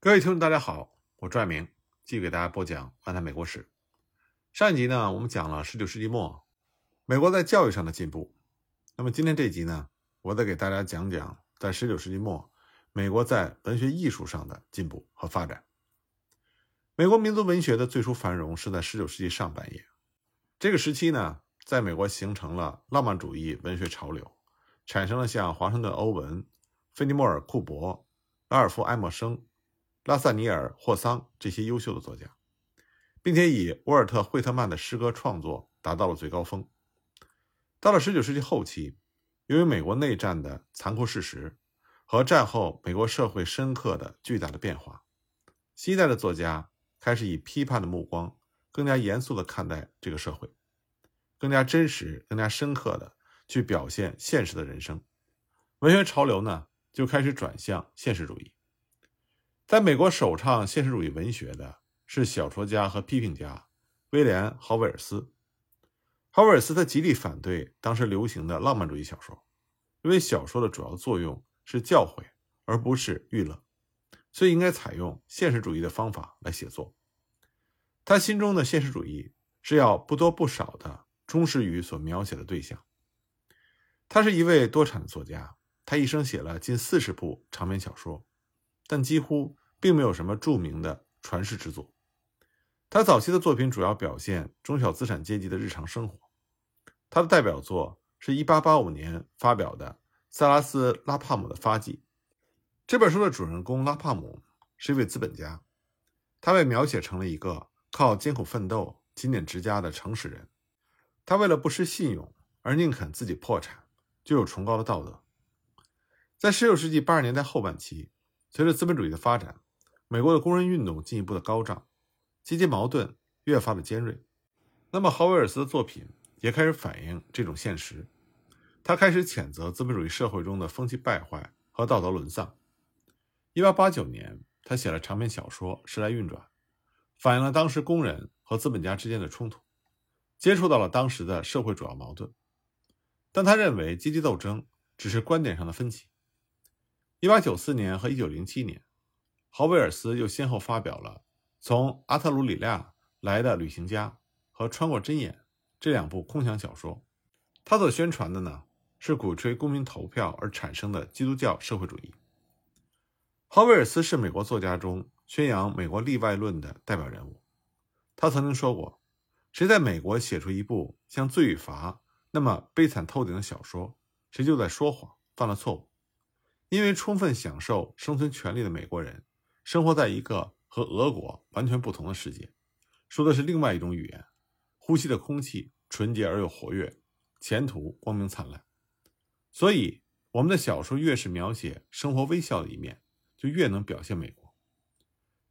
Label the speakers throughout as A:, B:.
A: 各位听众，大家好，我朱爱明继续给大家播讲《安谈美国史》。上一集呢，我们讲了19世纪末美国在教育上的进步。那么今天这集呢，我再给大家讲讲在19世纪末美国在文学艺术上的进步和发展。美国民族文学的最初繁荣是在19世纪上半叶，这个时期呢，在美国形成了浪漫主义文学潮流，产生了像华盛顿·欧文、菲尼莫尔·库珀、拉尔夫·埃默生。拉萨尼尔·霍桑这些优秀的作家，并且以沃尔特·惠特曼的诗歌创作达到了最高峰。到了19世纪后期，由于美国内战的残酷事实和战后美国社会深刻的巨大的变化，新一代的作家开始以批判的目光，更加严肃地看待这个社会，更加真实、更加深刻地去表现现实的人生。文学潮流呢，就开始转向现实主义。在美国首倡现实主义文学的是小说家和批评家威廉·豪威尔斯。豪威尔斯他极力反对当时流行的浪漫主义小说，因为小说的主要作用是教诲而不是娱乐，所以应该采用现实主义的方法来写作。他心中的现实主义是要不多不少的忠实于所描写的对象。他是一位多产的作家，他一生写了近四十部长篇小说。但几乎并没有什么著名的传世之作。他早期的作品主要表现中小资产阶级的日常生活。他的代表作是1885年发表的《塞拉斯·拉帕姆的发迹》。这本书的主人公拉帕姆是一位资本家，他被描写成了一个靠艰苦奋斗、勤俭持家的诚实人。他为了不失信用而宁肯自己破产，具有崇高的道德。在19世纪80年代后半期。随着资本主义的发展，美国的工人运动进一步的高涨，阶级矛盾越发的尖锐。那么，豪威尔斯的作品也开始反映这种现实。他开始谴责资本主义社会中的风气败坏和道德沦丧。1889年，他写了长篇小说《时来运转》，反映了当时工人和资本家之间的冲突，接触到了当时的社会主要矛盾。但他认为阶级斗争只是观点上的分歧。一八九四年和一九零七年，豪威尔斯又先后发表了《从阿特鲁里亚来的旅行家》和《穿过针眼》这两部空想小说。他所宣传的呢，是鼓吹公民投票而产生的基督教社会主义。豪威尔斯是美国作家中宣扬美国例外论的代表人物。他曾经说过：“谁在美国写出一部像《罪与罚》那么悲惨透顶的小说，谁就在说谎，犯了错误。”因为充分享受生存权利的美国人，生活在一个和俄国完全不同的世界，说的是另外一种语言，呼吸的空气纯洁而又活跃，前途光明灿烂。所以，我们的小说越是描写生活微笑的一面，就越能表现美国。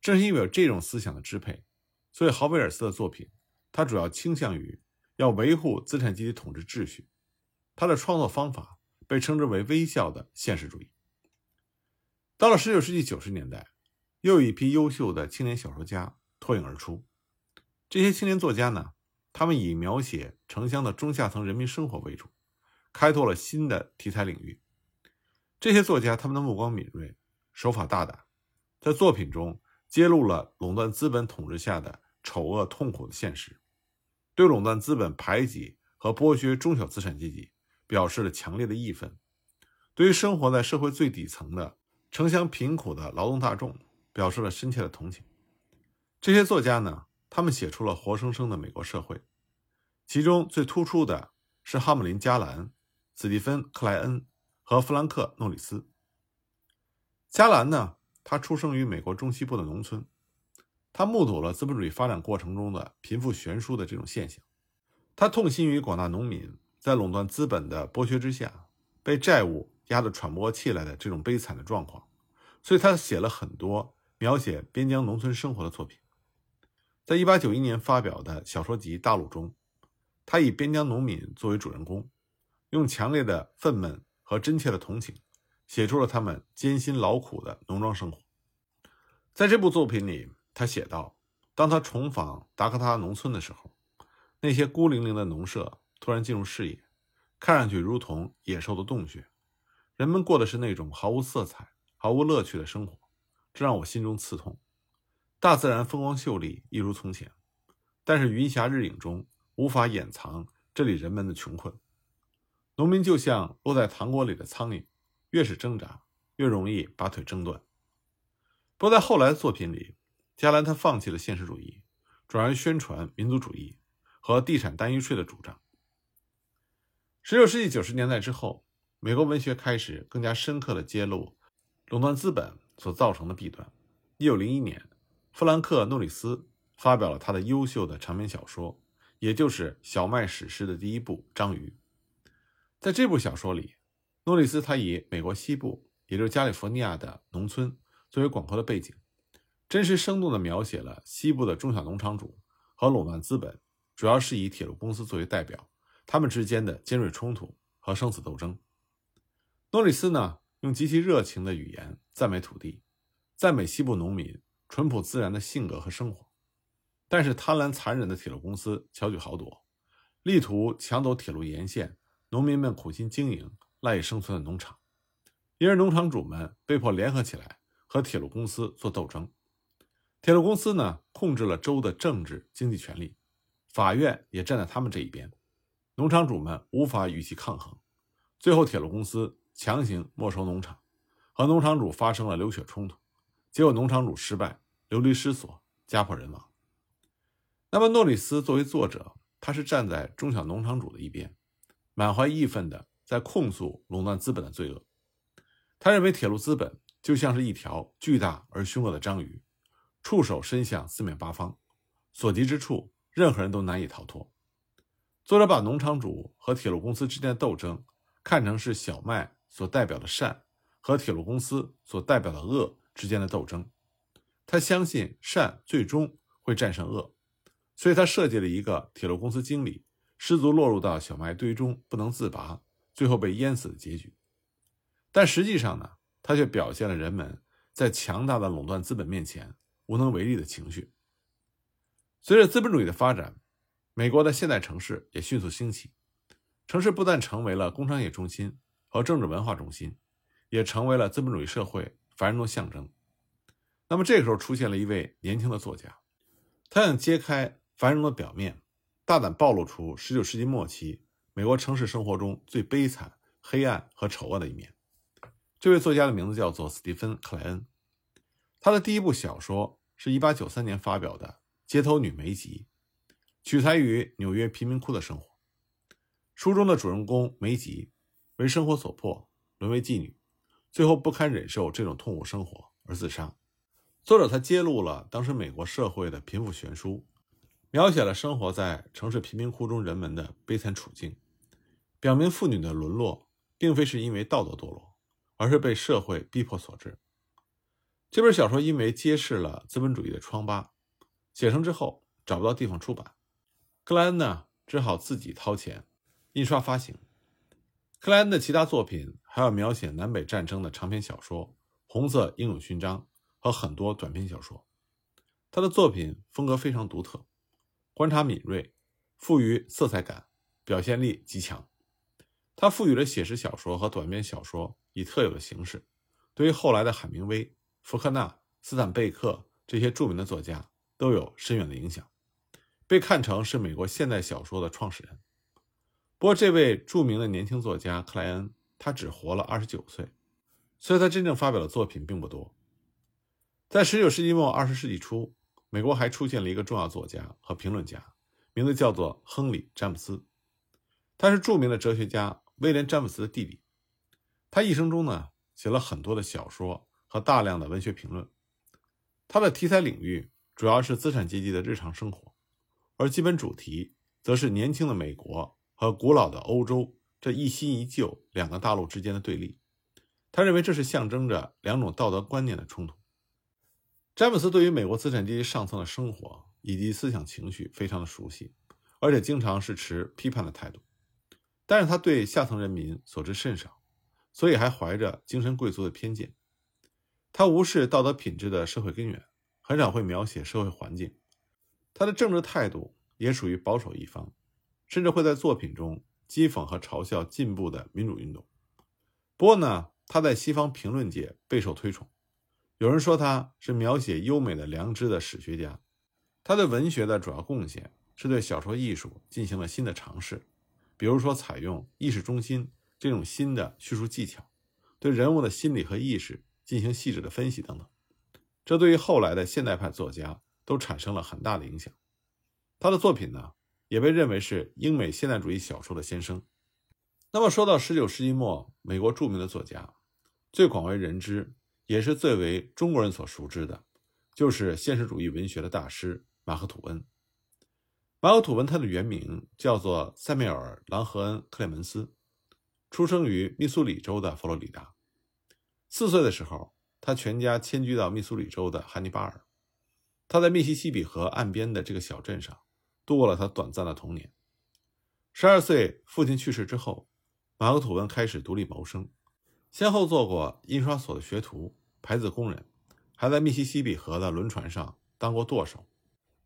A: 正是因为有这种思想的支配，所以豪威尔斯的作品，他主要倾向于要维护资产阶级统治秩序。他的创作方法被称之为微笑的现实主义。到了十九世纪九十年代，又有一批优秀的青年小说家脱颖而出。这些青年作家呢，他们以描写城乡的中下层人民生活为主，开拓了新的题材领域。这些作家他们的目光敏锐，手法大胆，在作品中揭露了垄断资本统治下的丑恶痛苦的现实，对垄断资本排挤和剥削中小资产阶级表示了强烈的义愤，对于生活在社会最底层的。城乡贫苦的劳动大众表示了深切的同情。这些作家呢，他们写出了活生生的美国社会。其中最突出的是哈姆林·加兰、斯蒂芬·克莱恩和弗兰克·诺里斯。加兰呢，他出生于美国中西部的农村，他目睹了资本主义发展过程中的贫富悬殊的这种现象。他痛心于广大农民在垄断资本的剥削之下，被债务。压得喘不过气来的这种悲惨的状况，所以他写了很多描写边疆农村生活的作品。在一八九一年发表的小说集《大陆》中，他以边疆农民作为主人公，用强烈的愤懑和真切的同情，写出了他们艰辛劳苦的农庄生活。在这部作品里，他写道：当他重访达科他农村的时候，那些孤零零的农舍突然进入视野，看上去如同野兽的洞穴。人们过的是那种毫无色彩、毫无乐趣的生活，这让我心中刺痛。大自然风光秀丽，一如从前，但是云霞日影中无法掩藏这里人们的穷困。农民就像落在糖锅里的苍蝇，越是挣扎，越容易把腿挣断。不过在后来的作品里，加兰他放弃了现实主义，转而宣传民族主义和地产单一税的主张。十六世纪九十年代之后，美国文学开始更加深刻地揭露垄断资本所造成的弊端。一九零一年，弗兰克·诺里斯发表了他的优秀的长篇小说，也就是小麦史诗的第一部《章鱼》。在这部小说里，诺里斯他以美国西部，也就是加利福尼亚的农村作为广阔的背景，真实生动地描写了西部的中小农场主和垄断资本，主要是以铁路公司作为代表，他们之间的尖锐冲突和生死斗争。诺里斯呢，用极其热情的语言赞美土地，赞美西部农民淳朴自然的性格和生活，但是贪婪残忍的铁路公司巧取豪夺，力图抢走铁路沿线。农民们苦心经营、赖以生存的农场，因而农场主们被迫联合起来和铁路公司做斗争。铁路公司呢，控制了州的政治经济权力，法院也站在他们这一边。农场主们无法与其抗衡，最后铁路公司强行没收农场，和农场主发生了流血冲突，结果农场主失败，流离失所，家破人亡。那么，诺里斯作为作者，他是站在中小农场主的一边。满怀义愤的在控诉垄断资本的罪恶。他认为铁路资本就像是一条巨大而凶恶的章鱼，触手伸向四面八方，所及之处，任何人都难以逃脱。作者把农场主和铁路公司之间的斗争看成是小麦所代表的善和铁路公司所代表的恶之间的斗争。他相信善最终会战胜恶，所以他设计了一个铁路公司经理。失足落入到小麦堆中不能自拔，最后被淹死的结局。但实际上呢，他却表现了人们在强大的垄断资本面前无能为力的情绪。随着资本主义的发展，美国的现代城市也迅速兴起，城市不但成为了工商业中心和政治文化中心，也成为了资本主义社会繁荣的象征。那么这个时候出现了一位年轻的作家，他想揭开繁荣的表面。大胆暴露出19世纪末期美国城市生活中最悲惨、黑暗和丑恶的一面。这位作家的名字叫做斯蒂芬·克莱恩。他的第一部小说是一893年发表的《街头女梅吉》，取材于纽约贫民窟的生活。书中的主人公梅吉为生活所迫，沦为妓女，最后不堪忍受这种痛苦生活而自杀。作者他揭露了当时美国社会的贫富悬殊。描写了生活在城市贫民窟中人们的悲惨处境，表明妇女的沦落并非是因为道德堕落，而是被社会逼迫所致。这本小说因为揭示了资本主义的疮疤，写成之后找不到地方出版，克莱恩呢只好自己掏钱印刷发行。克莱恩的其他作品还有描写南北战争的长篇小说《红色英勇勋章》和很多短篇小说。他的作品风格非常独特。观察敏锐，富于色彩感，表现力极强。他赋予了写实小说和短篇小说以特有的形式，对于后来的海明威、福克纳、斯坦贝克这些著名的作家都有深远的影响，被看成是美国现代小说的创始人。不过，这位著名的年轻作家克莱恩，他只活了二十九岁，所以他真正发表的作品并不多。在十九世纪末二十世纪初。美国还出现了一个重要作家和评论家，名字叫做亨利·詹姆斯。他是著名的哲学家威廉·詹姆斯的弟弟。他一生中呢写了很多的小说和大量的文学评论。他的题材领域主要是资产阶级的日常生活，而基本主题则是年轻的美国和古老的欧洲这一新一旧两个大陆之间的对立。他认为这是象征着两种道德观念的冲突。詹姆斯对于美国资产阶级上层的生活以及思想情绪非常的熟悉，而且经常是持批判的态度。但是他对下层人民所知甚少，所以还怀着精神贵族的偏见。他无视道德品质的社会根源，很少会描写社会环境。他的政治态度也属于保守一方，甚至会在作品中讥讽和嘲笑进步的民主运动。不过呢，他在西方评论界备受推崇。有人说他是描写优美的良知的史学家。他对文学的主要贡献是对小说艺术进行了新的尝试，比如说采用意识中心这种新的叙述技巧，对人物的心理和意识进行细致的分析等等。这对于后来的现代派作家都产生了很大的影响。他的作品呢，也被认为是英美现代主义小说的先声。那么说到19世纪末美国著名的作家，最广为人知，也是最为中国人所熟知的，就是现实主义文学的大师。马克吐温，马克吐温，他的原名叫做塞缪尔·朗和恩·克莱门斯，出生于密苏里州的佛罗里达。四岁的时候，他全家迁居到密苏里州的汉尼巴尔。他在密西西比河岸边的这个小镇上度过了他短暂的童年。十二岁，父亲去世之后，马克吐温开始独立谋生，先后做过印刷所的学徒、牌子工人，还在密西西比河的轮船上当过舵手。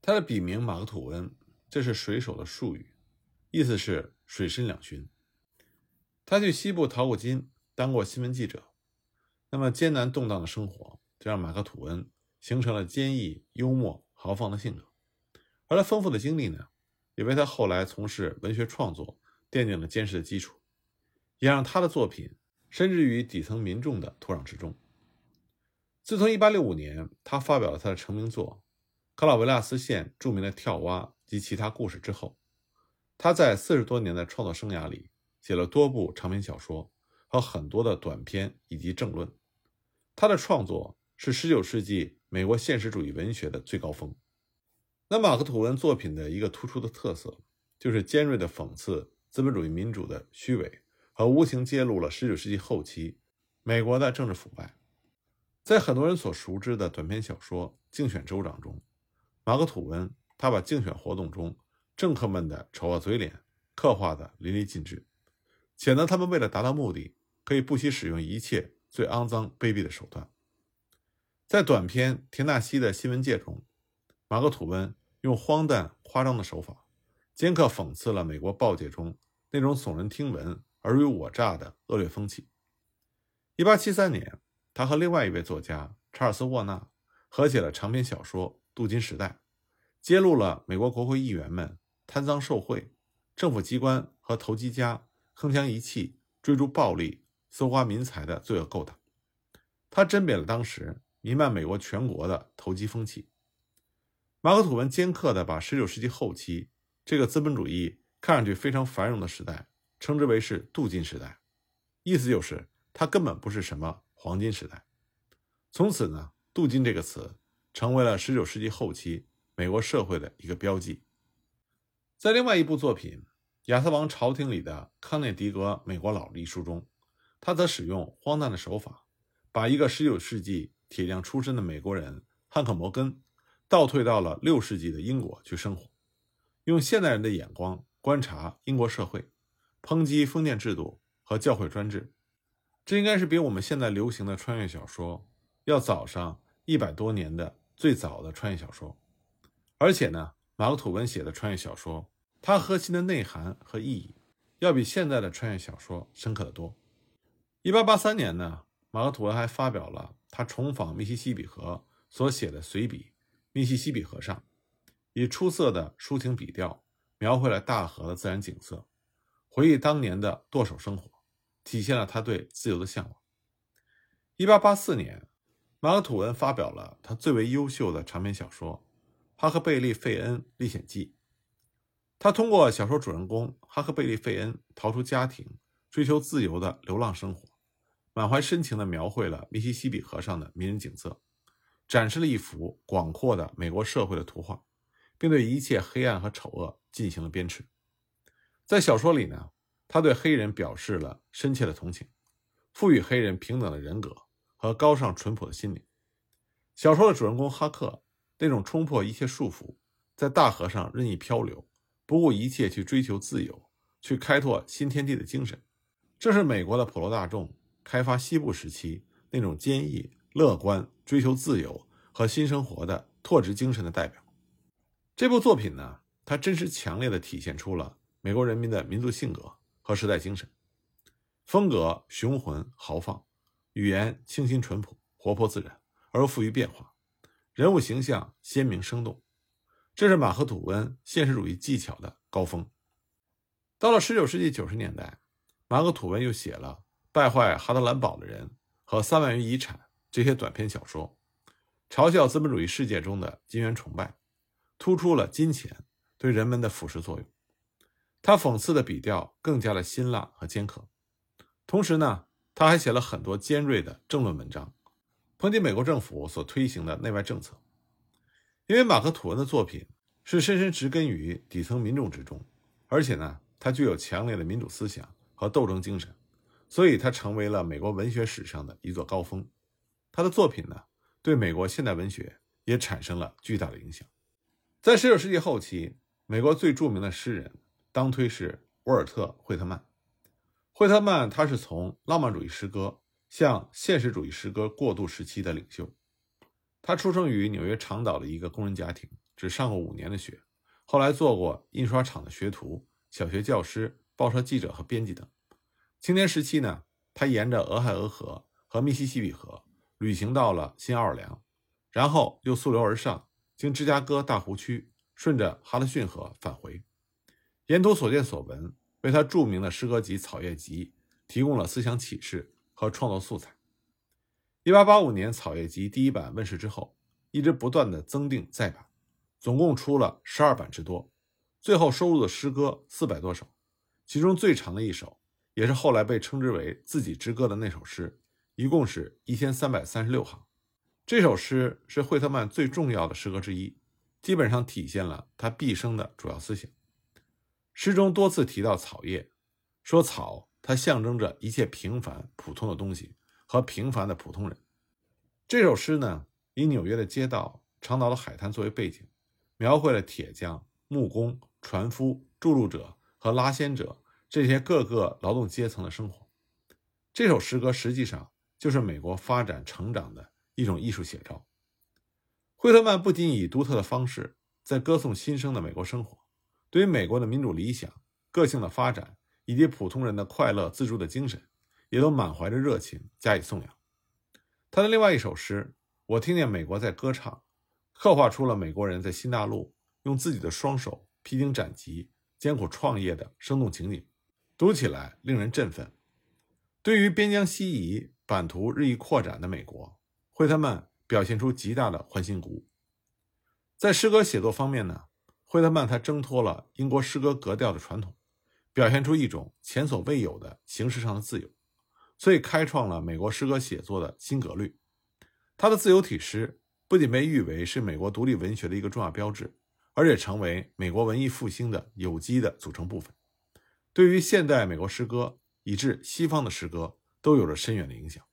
A: 他的笔名马克吐温，这是水手的术语，意思是水深两旬。他去西部淘过金，当过新闻记者。那么艰难动荡的生活，就让马克吐温形成了坚毅、幽默、豪放的性格。而他丰富的经历呢，也为他后来从事文学创作奠定了坚实的基础，也让他的作品深植于底层民众的土壤之中。自从1865年，他发表了他的成名作。克劳维纳斯县著名的跳蛙及其他故事之后，他在四十多年的创作生涯里写了多部长篇小说和很多的短篇以及政论。他的创作是19世纪美国现实主义文学的最高峰。那马克吐温作品的一个突出的特色，就是尖锐的讽刺资本主义民主的虚伪和无情揭露了19世纪后期美国的政治腐败。在很多人所熟知的短篇小说《竞选州长》中。马克吐温，他把竞选活动中政客们的丑恶嘴脸刻画的淋漓尽致，且呢，他们为了达到目的，可以不惜使用一切最肮脏卑鄙的手段。在短篇《田纳西的新闻界》中，马克吐温用荒诞夸张的手法，尖刻讽刺了美国报界中那种耸人听闻、尔虞我诈的恶劣风气。1873年，他和另外一位作家查尔斯·沃纳合写了长篇小说。镀金时代揭露了美国国会议员们贪赃受贿、政府机关和投机家铿锵一气追逐暴利、搜刮民财的罪恶勾当。他甄别了当时弥漫美国全国的投机风气。马克吐温尖刻地把19世纪后期这个资本主义看上去非常繁荣的时代称之为是镀金时代，意思就是它根本不是什么黄金时代。从此呢，镀金这个词。成为了19世纪后期美国社会的一个标记。在另外一部作品《亚瑟王朝廷里的康涅狄格美国佬》一书中，他则使用荒诞的手法，把一个19世纪铁匠出身的美国人汉克·摩根倒退到了6世纪的英国去生活，用现代人的眼光观察英国社会，抨击封建制度和教会专制。这应该是比我们现在流行的穿越小说要早上一百多年的。最早的穿越小说，而且呢，马克吐温写的穿越小说，它核心的内涵和意义，要比现在的穿越小说深刻的多。一八八三年呢，马克吐温还发表了他重访密西西比河所写的随笔《密西西比河上》，以出色的抒情笔调描绘了大河的自然景色，回忆当年的剁手生活，体现了他对自由的向往。一八八四年。马克吐温发表了他最为优秀的长篇小说《哈克贝利·费恩历险记》。他通过小说主人公哈克贝利·费恩逃出家庭、追求自由的流浪生活，满怀深情地描绘了密西西比河上的迷人景色，展示了一幅广阔的美国社会的图画，并对一切黑暗和丑恶进行了鞭笞。在小说里呢，他对黑人表示了深切的同情，赋予黑人平等的人格。和高尚淳朴的心灵。小说的主人公哈克那种冲破一切束缚，在大河上任意漂流，不顾一切去追求自由、去开拓新天地的精神，这是美国的普罗大众开发西部时期那种坚毅、乐观、追求自由和新生活的拓殖精神的代表。这部作品呢，它真实强烈地体现出了美国人民的民族性格和时代精神，风格雄浑豪放。语言清新淳朴、活泼自然，而又富于变化，人物形象鲜明生动，这是马克·吐温现实主义技巧的高峰。到了19世纪90年代，马克·吐温又写了《败坏哈德兰堡的人》和《三万元遗产》这些短篇小说，嘲笑资本主义世界中的金元崇拜，突出了金钱对人们的腐蚀作用。他讽刺的笔调更加的辛辣和尖刻，同时呢，他还写了很多尖锐的政论文章，抨击美国政府所推行的内外政策。因为马克·吐温的作品是深深植根于底层民众之中，而且呢，他具有强烈的民主思想和斗争精神，所以他成为了美国文学史上的一座高峰。他的作品呢，对美国现代文学也产生了巨大的影响。在19世纪后期，美国最著名的诗人。当推是沃尔特·惠特曼。惠特曼他是从浪漫主义诗歌向现实主义诗歌过渡时期的领袖。他出生于纽约长岛的一个工人家庭，只上过五年的学，后来做过印刷厂的学徒、小学教师、报社记者和编辑等。青年时期呢，他沿着俄亥俄河和密西西比河旅行到了新奥尔良，然后又溯流而上，经芝加哥大湖区，顺着哈德逊河返回。沿途所见所闻，为他著名的诗歌集《草叶集》提供了思想启示和创作素材。1885年，《草叶集》第一版问世之后，一直不断的增订再版，总共出了十二版之多。最后收录的诗歌四百多首，其中最长的一首，也是后来被称之为自己之歌的那首诗，一共是一千三百三十六行。这首诗是惠特曼最重要的诗歌之一，基本上体现了他毕生的主要思想。诗中多次提到草叶，说草它象征着一切平凡普通的东西和平凡的普通人。这首诗呢，以纽约的街道、长岛的海滩作为背景，描绘了铁匠、木工、船夫、筑路者和拉纤者这些各个劳动阶层的生活。这首诗歌实际上就是美国发展成长的一种艺术写照。惠特曼不仅以独特的方式在歌颂新生的美国生活。对于美国的民主理想、个性的发展以及普通人的快乐自助的精神，也都满怀着热情加以颂扬。他的另外一首诗《我听见美国在歌唱》，刻画出了美国人在新大陆用自己的双手披荆斩棘、艰苦创业的生动情景，读起来令人振奋。对于边疆西移、版图日益扩展的美国，惠特曼表现出极大的欢欣鼓舞。在诗歌写作方面呢？惠特曼他挣脱了英国诗歌格调的传统，表现出一种前所未有的形式上的自由，所以开创了美国诗歌写作的新格律。他的自由体诗不仅被誉为是美国独立文学的一个重要标志，而且成为美国文艺复兴的有机的组成部分，对于现代美国诗歌以至西方的诗歌都有着深远的影响。